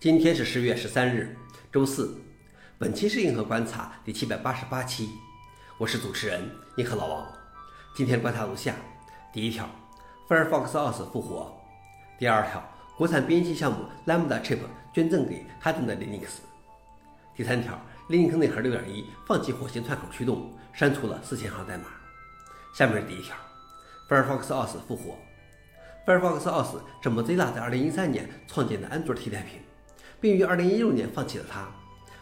今天是十月十三日，周四。本期是硬核观察第七百八十八期，我是主持人硬核老王。今天观察如下：第一条，Firefox OS 复活；第二条，国产编辑项目 Lambda Chip 捐赠给哈登的 Linux；第三条，Linux 内核六点一放弃火星串口驱动，删除了四千行代码。下面是第一条，Firefox OS 复活。Firefox OS 是 Mozilla 在2013年创建的安卓替代品。并于2016年放弃了它。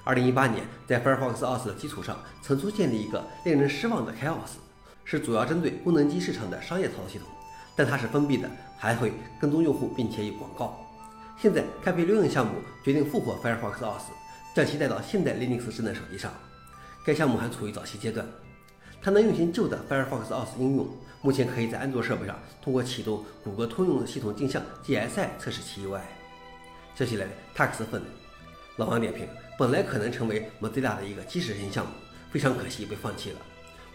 2018年，在 Firefox OS 的基础上，曾出现了一个令人失望的 Chaos，是主要针对功能机市场的商业操作系统，但它是封闭的，还会跟踪用户，并且有广告。现在开辟六 n 项目决定复活 Firefox OS，将其带到现代 Linux 智能手机上。该项目还处于早期阶段，它能运行旧的 Firefox OS 应用，目前可以在安卓设备上通过启动谷歌通用系统镜像 GSI 测试其 UI。接下来：Tax 分。老王点评：本来可能成为 Mozilla 的一个基石型项目，非常可惜被放弃了。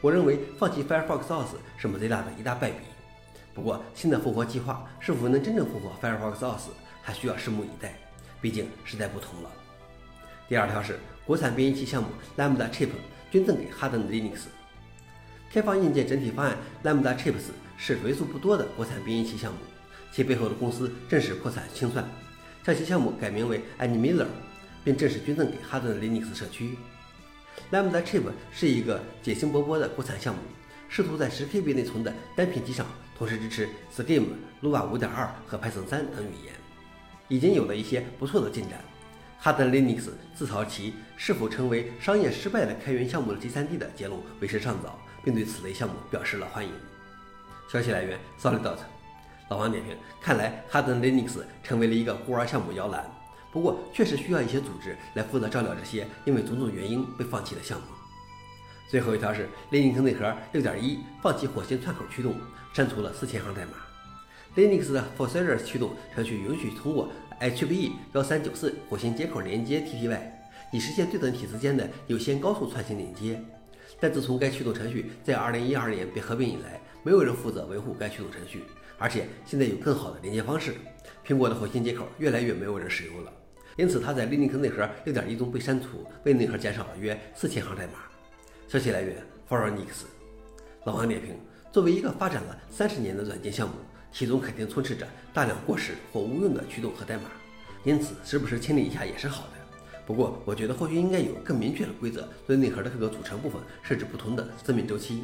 我认为放弃 Firefox OS 是 Mozilla 的一大败笔。不过，新的复活计划是否能真正复活 Firefox OS，还需要拭目以待。毕竟时代不同了。第二条是国产编译器项目 Lambda Chip 捐赠给哈登的 Linux。开放硬件整体方案 Lambda Chips 是为数不多的国产编译器项目，其背后的公司正是破产清算。向其项目改名为 Animiller，并正式捐赠给哈顿的 Linux 社区。Lambda Chip 是一个野心勃勃的国产项目，试图在 10KB 内存的单片机上同时支持 Scheme、Lua 5.2和 Python 3等语言，已经有了一些不错的进展。哈登 Linux 自嘲其是否成为商业失败的开源项目的集散地的结论为时尚早，并对此类项目表示了欢迎。消息来源：Solidot。老王点评：看来 hardin Linux 成为了一个孤儿项目摇篮。不过，确实需要一些组织来负责照料这些因为种种原因被放弃的项目。最后一条是 Linux 内核6.1放弃火星串口驱动，删除了4000行代码。Linux 的 forserers 驱动程序允许通过 HPE 1394火星接口连接 TTY，以实现对等体之间的有线高速串行连接。但自从该驱动程序在2012年被合并以来，没有人负责维护该驱动程序。而且现在有更好的连接方式，苹果的火星接口越来越没有人使用了，因此它在 Linux 内核6.1中被删除，为内核减少了约4000行代码。消息来源 f o r e n i x 老王点评：作为一个发展了三十年的软件项目，其中肯定充斥着大量过时或无用的驱动和代码，因此时不时清理一下也是好的。不过，我觉得或许应该有更明确的规则，对内核的各个组成部分设置不同的生命周期。